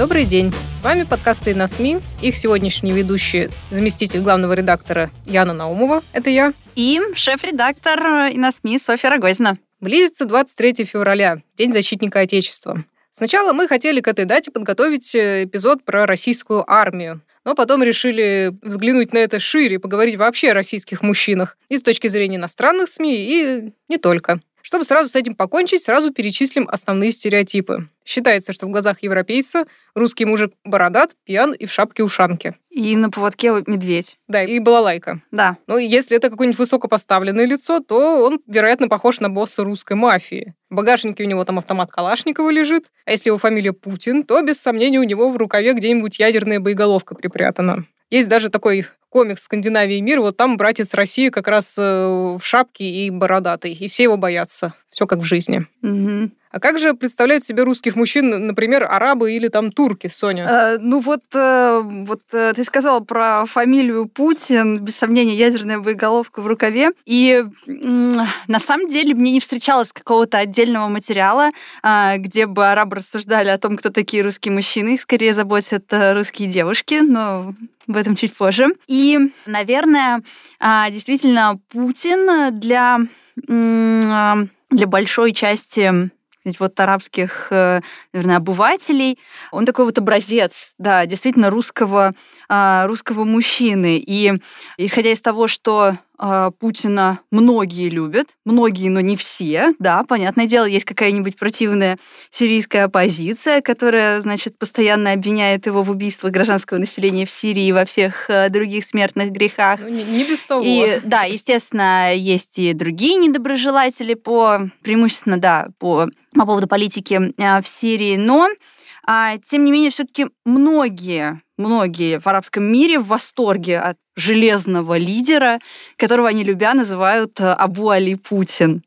Добрый день. С вами подкасты на СМИ. Их сегодняшний ведущий, заместитель главного редактора Яна Наумова. Это я. И шеф-редактор и на СМИ Софья Рогозина. Близится 23 февраля, День защитника Отечества. Сначала мы хотели к этой дате подготовить э, эпизод про российскую армию. Но потом решили взглянуть на это шире, поговорить вообще о российских мужчинах и с точки зрения иностранных СМИ, и не только. Чтобы сразу с этим покончить, сразу перечислим основные стереотипы. Считается, что в глазах европейца русский мужик бородат, пьян и в шапке-ушанке. И на поводке медведь. Да, и балалайка. Да. Ну, если это какое-нибудь высокопоставленное лицо, то он, вероятно, похож на босса русской мафии. В багажнике у него там автомат Калашникова лежит, а если его фамилия Путин, то, без сомнения, у него в рукаве где-нибудь ядерная боеголовка припрятана. Есть даже такой комикс «Скандинавия и мир», вот там братец России как раз э, в шапке и бородатый, и все его боятся. Все как в жизни. Угу. А как же представляют себе русских мужчин, например, арабы или там турки, Соня? Э, ну вот, э, вот э, ты сказала про фамилию Путин, без сомнения, ядерная боеголовка в рукаве. И м, на самом деле мне не встречалось какого-то отдельного материала, э, где бы арабы рассуждали о том, кто такие русские мужчины. Их скорее заботят э, русские девушки, но об этом чуть позже. И, наверное, э, действительно, Путин для, э, для большой части вот арабских, э, наверное, обывателей. Он такой вот образец, да, действительно русского, а, русского мужчины. И исходя из того, что Путина многие любят, многие, но не все, да, понятное дело, есть какая-нибудь противная сирийская оппозиция, которая, значит, постоянно обвиняет его в убийствах гражданского населения в Сирии и во всех э, других смертных грехах. Ну, не, не без того. И, да, естественно, есть и другие недоброжелатели по, преимущественно, да, по, по поводу политики э, в Сирии, но а, тем не менее, все-таки многие, многие в арабском мире в восторге от железного лидера, которого они любя называют э, Абу Али Путин.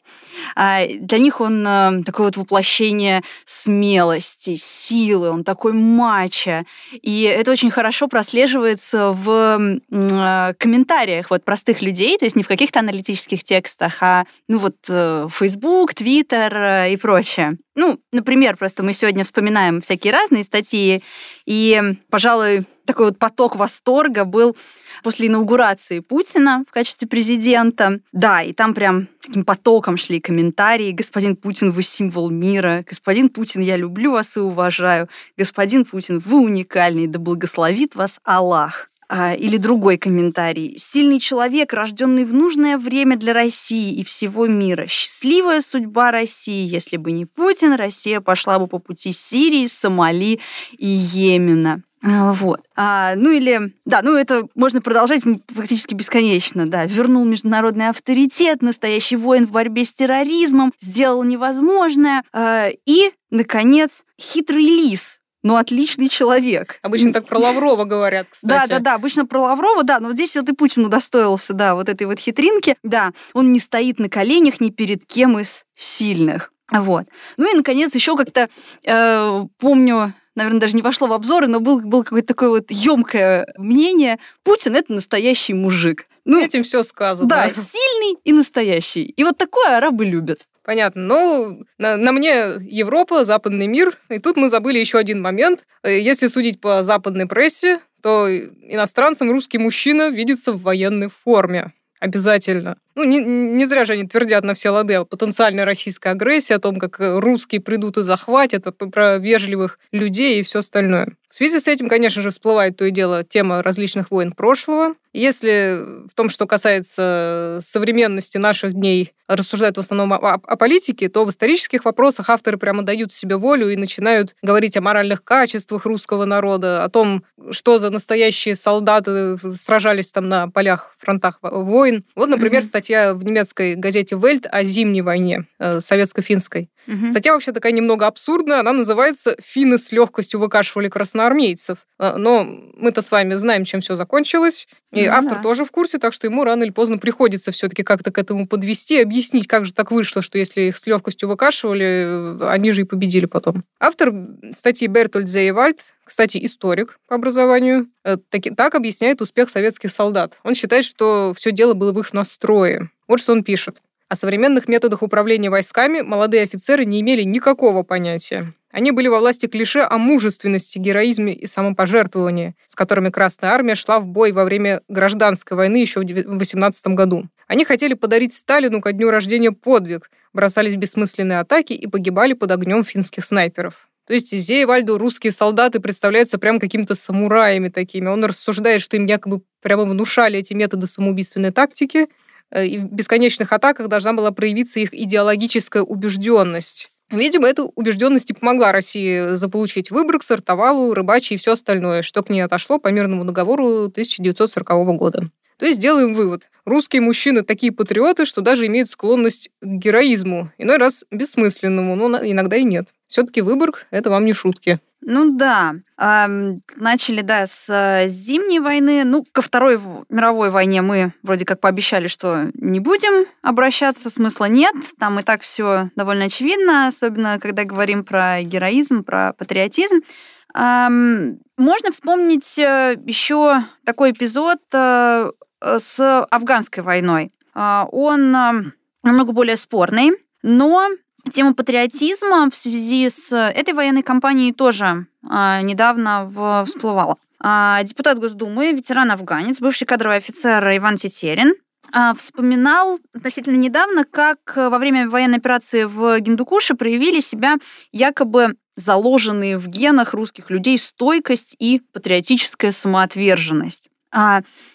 А, для них он э, такое вот воплощение смелости, силы, он такой мачо. И это очень хорошо прослеживается в э, комментариях вот простых людей, то есть не в каких-то аналитических текстах, а ну вот Facebook, Twitter и прочее. Ну, например, просто мы сегодня вспоминаем всякие разные статьи, и, пожалуй, такой вот поток восторга был после инаугурации Путина в качестве президента. Да, и там прям таким потоком шли комментарии. Господин Путин, вы символ мира. Господин Путин, я люблю вас и уважаю. Господин Путин, вы уникальный. Да благословит вас Аллах. А, или другой комментарий. Сильный человек, рожденный в нужное время для России и всего мира. Счастливая судьба России. Если бы не Путин, Россия пошла бы по пути Сирии, Сомали и Йемена. А, вот. А, ну или, да, ну это можно продолжать фактически бесконечно, да. Вернул международный авторитет, настоящий воин в борьбе с терроризмом, сделал невозможное. А, и, наконец, хитрый лис, но отличный человек. Обычно так про Лаврова говорят, кстати. Да, да, да, обычно про Лаврова, да, но вот здесь вот и Путин удостоился, да, вот этой вот хитринки. Да, он не стоит на коленях ни перед кем из сильных. Вот. Ну и, наконец, еще как-то э, помню наверное, даже не вошло в обзоры, но был, был какое-то такое вот емкое мнение. Путин это настоящий мужик. Ну, этим все сказано. Да, сильный и настоящий. И вот такое арабы любят. Понятно. Ну, на, на мне Европа, западный мир. И тут мы забыли еще один момент. Э, если судить по западной прессе, то иностранцам русский мужчина видится в военной форме. Обязательно. Ну, не, не зря же они твердят на все лады о потенциальной российской агрессии, о том, как русские придут и захватят, про вежливых людей и все остальное. В связи с этим, конечно же, всплывает то и дело тема различных войн прошлого. Если в том, что касается современности наших дней, рассуждают в основном о, о политике, то в исторических вопросах авторы прямо дают себе волю и начинают говорить о моральных качествах русского народа, о том, что за настоящие солдаты сражались там на полях, фронтах войн. Вот, например, mm-hmm. статья в немецкой газете «Вельт» о зимней войне, э, советско-финской. Mm-hmm. Статья вообще такая немного абсурдная, она называется «Финны с легкостью выкашивали красноармейцев». Э, но мы-то с вами знаем, чем все закончилось, и ну, автор да. тоже в курсе, так что ему рано или поздно приходится все-таки как-то к этому подвести, объяснить, как же так вышло, что если их с легкостью выкашивали, они же и победили потом. Автор статьи Бертольд Зейвальд, кстати, историк по образованию, э, так, так объясняет успех советских солдат. Он считает, что все дело было в их настрое. Вот что он пишет. О современных методах управления войсками молодые офицеры не имели никакого понятия. Они были во власти клише о мужественности, героизме и самопожертвовании, с которыми Красная Армия шла в бой во время гражданской войны еще в 18 году. Они хотели подарить Сталину ко дню рождения подвиг, бросались в бессмысленные атаки и погибали под огнем финских снайперов. То есть Зея русские солдаты представляются прям какими-то самураями такими. Он рассуждает, что им якобы прямо внушали эти методы самоубийственной тактики, э, и в бесконечных атаках должна была проявиться их идеологическая убежденность. Видимо, эта убежденность и помогла России заполучить Выборг, Сартовалу, Рыбачи и все остальное, что к ней отошло по мирному договору 1940 года. То есть делаем вывод. Русские мужчины такие патриоты, что даже имеют склонность к героизму. Иной раз бессмысленному, но иногда и нет. Все-таки Выборг — это вам не шутки. Ну да. Начали, да, с э, зимней войны. Ну, ко Второй мировой войне мы вроде как пообещали, что не будем обращаться, смысла нет. Там и так все довольно очевидно, особенно когда говорим про героизм, про патриотизм. Можно вспомнить э, еще такой эпизод э, с афганской войной. А, он намного более спорный, но Тема патриотизма в связи с этой военной кампанией тоже а, недавно всплывала. А, депутат Госдумы, ветеран-афганец, бывший кадровый офицер Иван Тетерин, вспоминал относительно недавно, как во время военной операции в Гиндукуше проявили себя якобы заложенные в генах русских людей стойкость и патриотическая самоотверженность.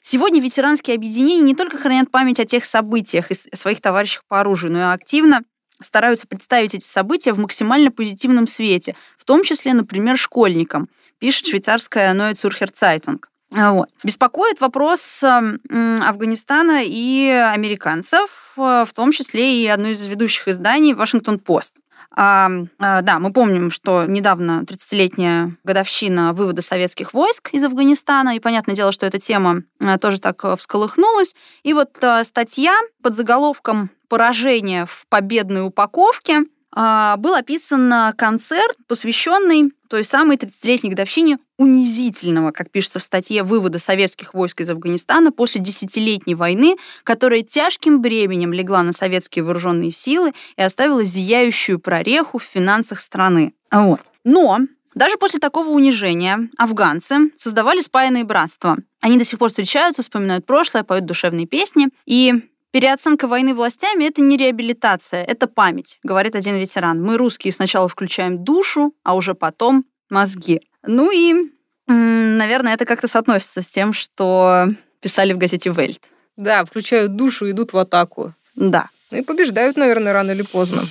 Сегодня ветеранские объединения не только хранят память о тех событиях и своих товарищах по оружию, но и активно стараются представить эти события в максимально позитивном свете, в том числе, например, школьникам, пишет швейцарская Neue Zürcher Zeitung. Вот. Беспокоит вопрос эм, Афганистана и американцев, э, в том числе и одно из ведущих изданий «Вашингтон-Пост». А, а, да, мы помним, что недавно 30-летняя годовщина вывода советских войск из Афганистана, и понятное дело, что эта тема а, тоже так э, всколыхнулась. И вот а, статья под заголовком «Поражение в победной упаковке» а, был описан концерт, посвященный той самой 30-летней годовщине унизительного, как пишется в статье, вывода советских войск из Афганистана после десятилетней войны, которая тяжким бременем легла на советские вооруженные силы и оставила зияющую прореху в финансах страны. Вот. Но даже после такого унижения афганцы создавали спаянные братства. Они до сих пор встречаются, вспоминают прошлое, поют душевные песни. И Переоценка войны властями – это не реабилитация, это память, говорит один ветеран. Мы, русские, сначала включаем душу, а уже потом мозги. Ну и, наверное, это как-то соотносится с тем, что писали в газете «Вельт». Да, включают душу, идут в атаку. Да. Ну и побеждают, наверное, рано или поздно.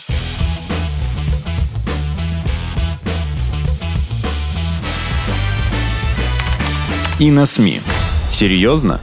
И на СМИ. Серьезно?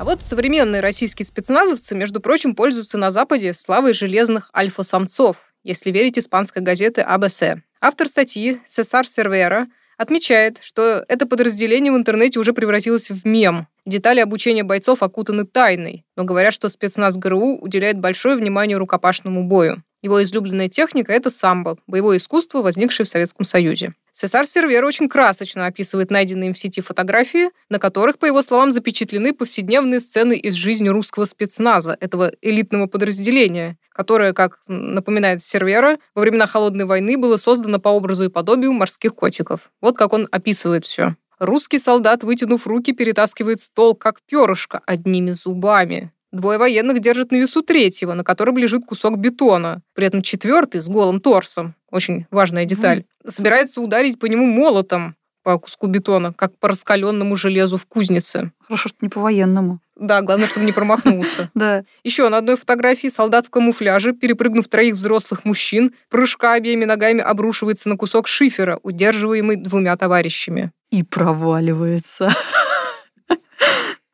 А вот современные российские спецназовцы, между прочим, пользуются на Западе славой железных альфа-самцов, если верить испанской газеты АБС. Автор статьи Сесар Сервера отмечает, что это подразделение в интернете уже превратилось в мем. Детали обучения бойцов окутаны тайной, но говорят, что спецназ ГРУ уделяет большое внимание рукопашному бою. Его излюбленная техника — это самбо, боевое искусство, возникшее в Советском Союзе. Сесар Сервер очень красочно описывает найденные им в сети фотографии, на которых, по его словам, запечатлены повседневные сцены из жизни русского спецназа, этого элитного подразделения, которое, как напоминает Сервера, во времена Холодной войны было создано по образу и подобию морских котиков. Вот как он описывает все. Русский солдат, вытянув руки, перетаскивает стол, как перышко, одними зубами. Двое военных держат на весу третьего, на котором лежит кусок бетона. При этом четвертый с голым торсом, очень важная деталь, собирается ударить по нему молотом. по куску бетона, как по раскаленному железу в кузнице. Хорошо, что не по-военному. Да, главное, чтобы не промахнулся. Да. Еще на одной фотографии солдат в камуфляже, перепрыгнув троих взрослых мужчин, прыжка обеими ногами обрушивается на кусок шифера, удерживаемый двумя товарищами. И проваливается.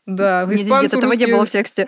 Да, Нет, нет, этого не было в тексте.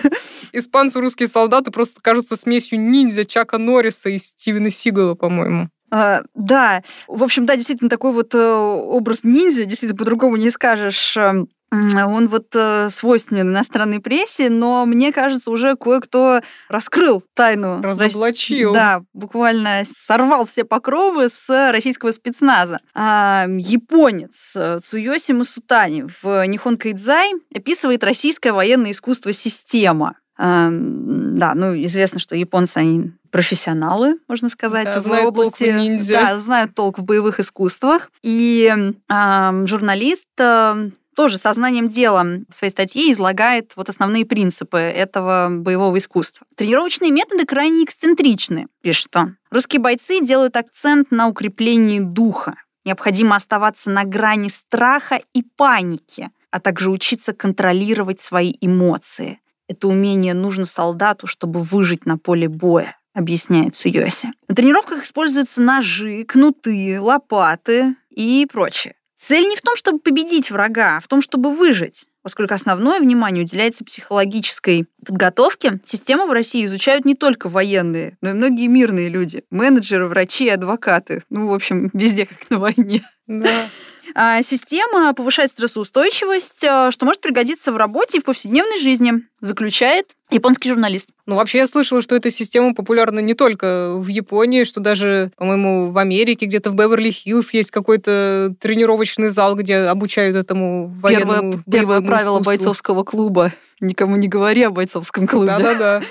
Испанцы русские солдаты просто кажутся смесью ниндзя Чака Норриса и Стивена Сигала, по-моему. А, да, в общем, да, действительно, такой вот э, образ ниндзя, действительно, по-другому не скажешь. эм, Он вот э, свойственен иностранной прессе, но мне кажется, уже кое-кто раскрыл тайну. Разоблачил. Да, буквально сорвал все покровы с российского спецназа. А, японец э, Цуёси Масутани в Нихон Кайдзай описывает российское военное искусство система. А, Да, ну известно, что японцы, они профессионалы, можно сказать, Да, в знают толк в области... ниндзя. Да, знают толк в боевых искусствах. И а, журналист а, тоже сознанием дела в своей статье излагает вот основные принципы этого боевого искусства. Тренировочные методы крайне эксцентричны, пишет он. Русские бойцы делают акцент на укреплении духа. Необходимо оставаться на грани страха и паники, а также учиться контролировать свои эмоции. Это умение нужно солдату, чтобы выжить на поле боя объясняет Суёси. На тренировках используются ножи, кнуты, лопаты и прочее. Цель не в том, чтобы победить врага, а в том, чтобы выжить. Поскольку основное внимание уделяется психологической подготовке, систему в России изучают не только военные, но и многие мирные люди. Менеджеры, врачи, адвокаты. Ну, в общем, везде как на войне. Да. А Система повышает стрессоустойчивость, э, что может пригодиться в работе и в повседневной жизни, заключает японский журналист. Ну, вообще, я слышала, что эта система популярна не только в Японии, что даже, по-моему, в Америке, где-то в Беверли-Хиллз есть какой-то тренировочный зал, где обучают этому военному Первое, первое правило искусству. бойцовского клуба. Никому не говори о бойцовском клубе. Да-да-да.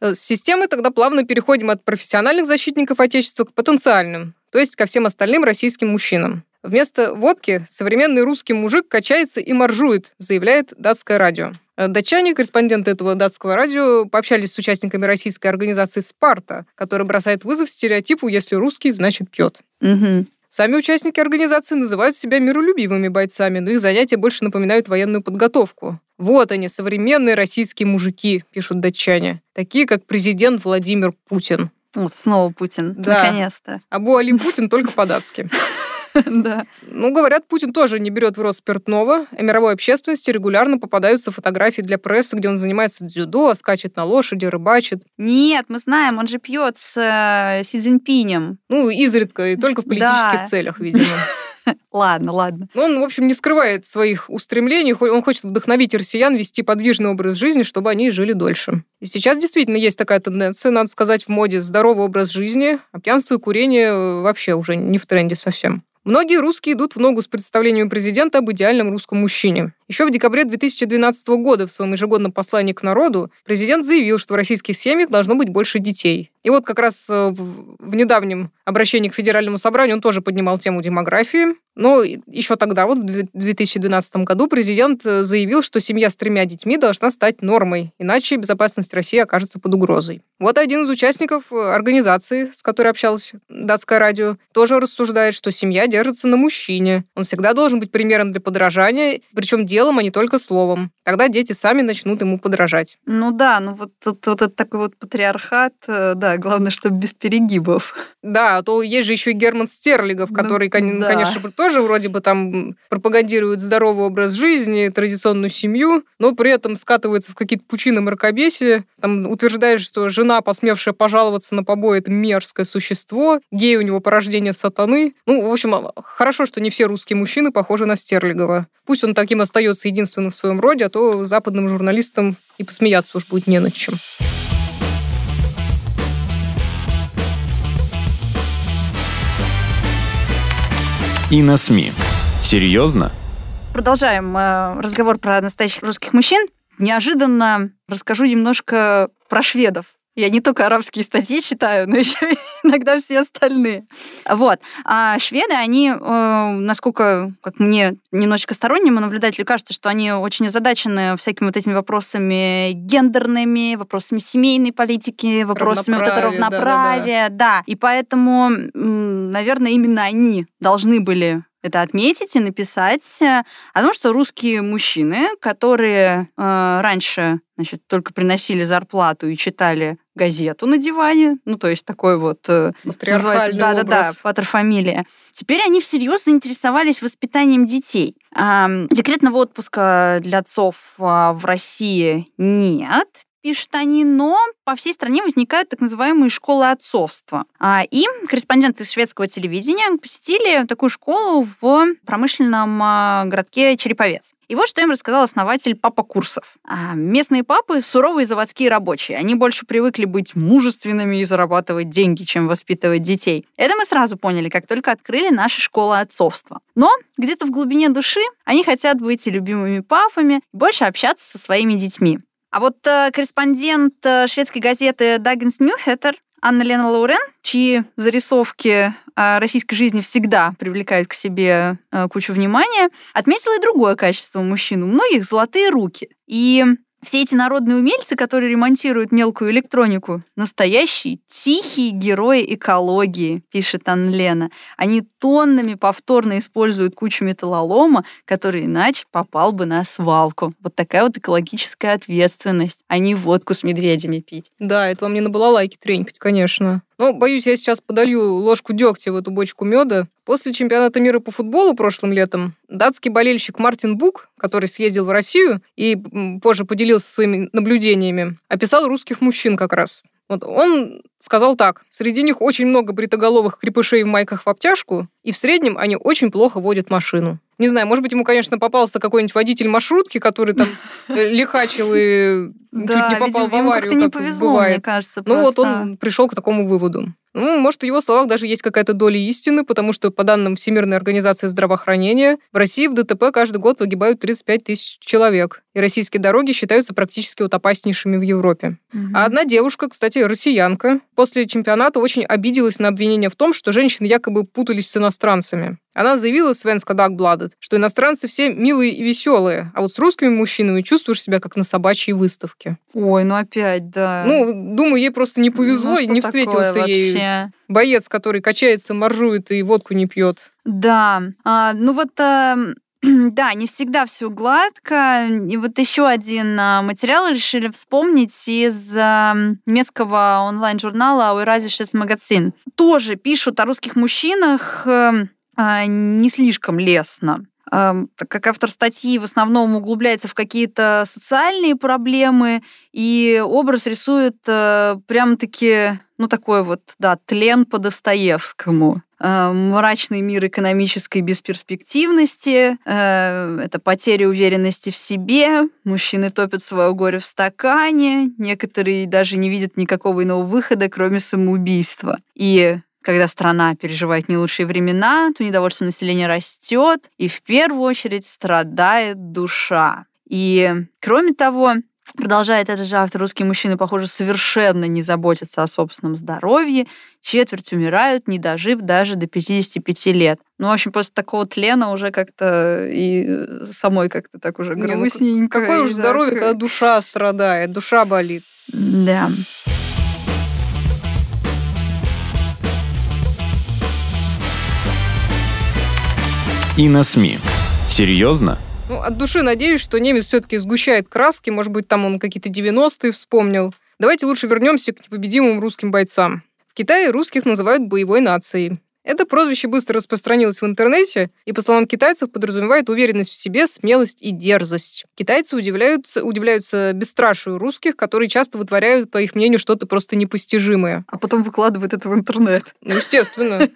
Э, С системы тогда плавно переходим от профессиональных защитников Отечества к потенциальным, то есть ко всем остальным российским мужчинам. Вместо водки современный русский мужик качается и моржует, заявляет датское радио. Э, Датчане, корреспонденты этого датского радио, пообщались с участниками российской организации «Спарта», которая бросает вызов стереотипу «если русский, значит пьет». Мгм. Сами участники организации называют себя миролюбивыми бойцами, но их занятия больше напоминают военную подготовку. Вот они, современные российские мужики, пишут датчане. Такие, как президент Владимир Путин. Вот снова Путин. Да. Наконец-то. Абу Али Путин только по-датски. Да. Ну, говорят, Путин тоже не берет в рот спиртного, а мировой общественности регулярно попадаются фотографии для прессы, где он занимается дзюдо, скачет на лошади, рыбачит. Нет, мы знаем, он же пьет с э, Си Цзиньпинем. Ну, изредка, и только в политических Да. целях, видимо. Ладно, ладно. Но он, в общем, не скрывает своих устремлений. Он хочет вдохновить россиян вести подвижный образ жизни, чтобы они жили дольше. И сейчас действительно есть такая тенденция, надо сказать, в моде здоровый образ жизни, а пьянство и курение э, вообще уже не в тренде совсем. Многие русские идут в ногу с представлением президента об идеальном русском мужчине. Еще в декабре 2012 года в своем ежегодном послании к народу президент заявил, что в российских семьях должно быть больше детей. И вот как раз э, в недавнем обращении к Федеральному собранию он тоже поднимал тему демографии. Но еще тогда, вот в две- 2012 году, президент э, заявил, что семья с тремя детьми должна стать нормой, иначе безопасность России окажется под угрозой. Вот один из участников э, организации, с которой общалась датское радио, тоже рассуждает, что семья держится на мужчине. Он всегда должен быть примером для подражания, причем делом, а не только словом. Тогда дети сами начнут ему подражать. Ну да, ну вот, тут- вот этот такой вот патриархат, э, да, главное, чтобы без перегибов. Да, а то есть же еще и Герман Стерлигов, Ну, который, кон- да. конечно, тоже вроде бы там пропагандирует здоровый образ жизни, традиционную семью, но при этом скатывается в какие-то пучины мракобесия, там утверждает, что жена, посмевшая пожаловаться на побои, это мерзкое существо, гей у него порождение сатаны. Ну, в общем, хорошо, что не все русские мужчины похожи на Стерлигова. Пусть он таким остается единственным в своем роде, то западным журналистам и посмеяться уж будет не над чем. И на СМИ. Серьезно? Продолжаем э, разговор про настоящих русских мужчин. Неожиданно расскажу немножко про шведов. Я не только арабские статьи читаю, но еще иногда все остальные. Вот. А шведы, они, э, насколько, как мне, немножечко стороннему наблюдателю кажется, что они очень озадачены всякими вот этими вопросами гендерными, вопросами семейной политики, вопросами вот этого Равноправия, равноправия. Да, И поэтому, наверное, именно они должны были это отметить и написать э, о том, что русские мужчины, которые э, раньше значит, только приносили зарплату и читали газету на диване, ну, то есть такой вот... Э, Да-да-да, патрофамилия. Теперь они всерьез заинтересовались воспитанием детей. Декретного отпуска для отцов а, в России нет, пишут они, но по всей стране возникают так называемые школы отцовства. А, и корреспонденты шведского телевидения посетили такую школу в промышленном а, городке Череповец. И вот что им рассказал основатель папа курсов. А, местные папы – суровые заводские рабочие. Они больше привыкли быть мужественными и зарабатывать деньги, чем воспитывать детей. Это мы сразу поняли, как только открыли наши школы отцовства. Но где-то в глубине души они хотят быть и любимыми папами, больше общаться со своими детьми. А вот э, корреспондент э, шведской газеты Даггинс Ньюхеттер Анна Лена Лаурен, чьи зарисовки о российской жизни всегда привлекают к себе э, кучу внимания, отметила и другое качество мужчин. У многих золотые руки. И все эти народные умельцы, которые ремонтируют мелкую электронику, настоящие тихие герои экологии, пишет Анна Лена. Они тоннами повторно используют кучу металлолома, который иначе попал бы на свалку. Вот такая вот экологическая ответственность, а не водку с медведями пить. Да, это вам не на балалайке тренькать, конечно. Но, боюсь, я сейчас подолью ложку дегтя в эту бочку меда. После чемпионата мира по футболу прошлым летом датский болельщик Мартин Бук, который съездил в Россию и позже поделился своими наблюдениями, описал русских мужчин как раз. Вот он сказал так. Среди них очень много бритоголовых крепышей в майках в обтяжку, и в среднем они очень плохо водят машину. Не знаю, может быть, ему, конечно, попался какой-нибудь водитель маршрутки, который там э, лихачил и чуть не попал в аварию, как не повезло, мне кажется, Ну вот он пришел к такому выводу. Ну, может, в его словах даже есть какая-то доля истины, потому что, по данным Всемирной организации здравоохранения, в России в ДТП каждый год погибают 35 тысяч человек. И российские дороги считаются практически вот опаснейшими в Европе. Угу. А одна девушка, кстати, россиянка, после чемпионата очень обиделась на обвинение в том, что женщины якобы путались с иностранцами. Она заявила Свенска Дагбладет, что иностранцы все милые и веселые, а вот с русскими мужчинами чувствуешь себя как на собачьей выставке. Ой, ну опять, да. Ну, думаю, ей просто не повезло, ну, и не встретился ей вообще? боец, который качается, моржует и водку не пьет. Да. А, ну вот а, да, не всегда все гладко. И вот еще один а, материал решили вспомнить из а, немецкого онлайн-журнала «Eurazisches Magazin». Тоже пишут о русских мужчинах эм, не слишком лестно так как автор статьи в основном углубляется в какие-то социальные проблемы, и образ рисует э, прям-таки, ну, такой вот, да, тлен по Достоевскому. Э, мрачный мир экономической бесперспективности, э, это потеря уверенности в себе, мужчины топят свое горе в стакане, некоторые даже не видят никакого иного выхода, кроме самоубийства. И когда страна переживает не лучшие времена, то недовольство населения растет, и в первую очередь страдает душа. И кроме того, Продолжает этот же автор, русские мужчины, похоже, совершенно не заботятся о собственном здоровье. Четверть умирают, не дожив даже до 55 лет. Ну, в общем, после такого тлена уже как-то и самой как-то так уже грустненько. Не, ну, какое уж здоровье, когда душа страдает, душа болит. Да. И на СМИ. Серьезно? Ну, от души надеюсь, что немец все-таки сгущает краски. Может быть, там он какие-то 90-е вспомнил. Давайте лучше вернемся к непобедимым русским бойцам. В Китае русских называют боевой нацией. Это прозвище быстро распространилось в интернете и, по словам китайцев, подразумевает уверенность в себе, смелость и дерзость. Китайцы удивляются, удивляются бесстрашию русских, которые часто вытворяют, по их мнению, что-то просто непостижимое. А потом выкладывают это в интернет. Ну, естественно.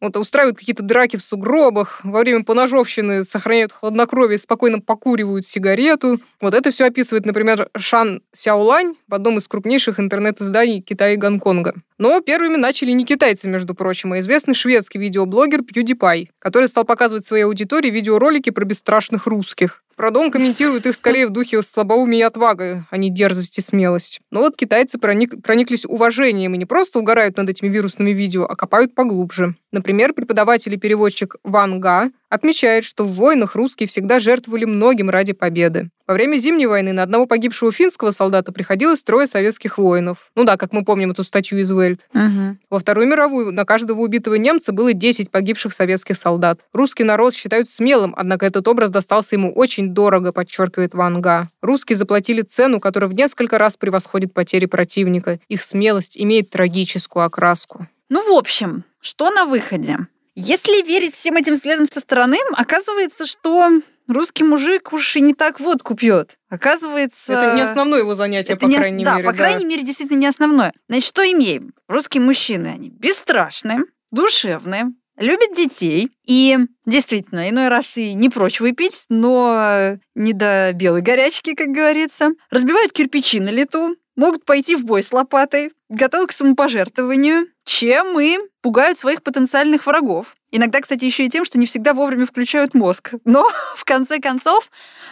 Вот, устраивают какие-то драки в сугробах, во время поножовщины сохраняют хладнокровие, спокойно покуривают сигарету. Вот это все описывает, например, Шан Сяолань в одном из крупнейших интернет-изданий Китая и Гонконга. Но первыми начали не китайцы, между прочим, а известный шведский видеоблогер PewDiePie, который стал показывать своей аудитории видеоролики про бесстрашных русских. Правда, он комментирует их скорее в духе слабоумия и отвага, а не дерзость и смелость. Но вот китайцы проник, прониклись уважением и не просто угорают над этими вирусными видео, а копают поглубже. Например, преподаватель и переводчик Ван Га отмечает, что в войнах русские всегда жертвовали многим ради победы. Во время Зимней войны на одного погибшего финского солдата приходилось трое советских воинов. Ну да, как мы помним эту статью из Вельт. Угу. Во Вторую мировую на каждого убитого немца было 10 погибших советских солдат. Русский народ считают смелым, однако этот образ достался ему очень дорого, подчеркивает Ван Га. Русские заплатили цену, которая в несколько раз превосходит потери противника. Их смелость имеет трагическую окраску. Ну, в общем, что на выходе? Если верить всем этим взглядам со стороны, оказывается, что русский мужик уж и не так водку пьет. Оказывается... Это не основное его занятие, это по не крайней да, мере. по крайней мере, действительно не основное. Значит, что имеем? Русские мужчины, они бесстрашные, душевные, любят детей и действительно иной раз и не прочь выпить, но не до белой горячки, как говорится. Разбивают кирпичи на лету, могут пойти в бой с лопатой, готовы к самопожертвованию, чем и пугают своих потенциальных врагов. Иногда, кстати, еще и тем, что не всегда вовремя включают мозг. Но, в конце концов,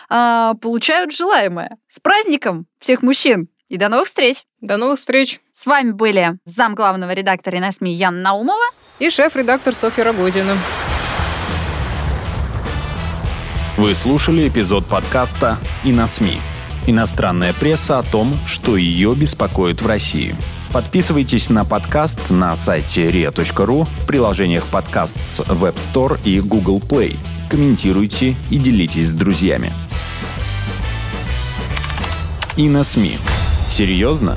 а, получают желаемое. С праздником всех мужчин! И до новых встреч! До новых встреч. С вами были зам главного редактора на СМИ Яна Наумова. И шеф-редактор Софья Рогозина. Вы слушали эпизод подкаста «И на СМИ». Иностранная пресса о том, что ее беспокоит в России. Подписывайтесь на подкаст на сайте ria.ru в приложениях подкаст с Web Store и Google Play. Комментируйте и делитесь с друзьями. И на СМИ. Серьезно?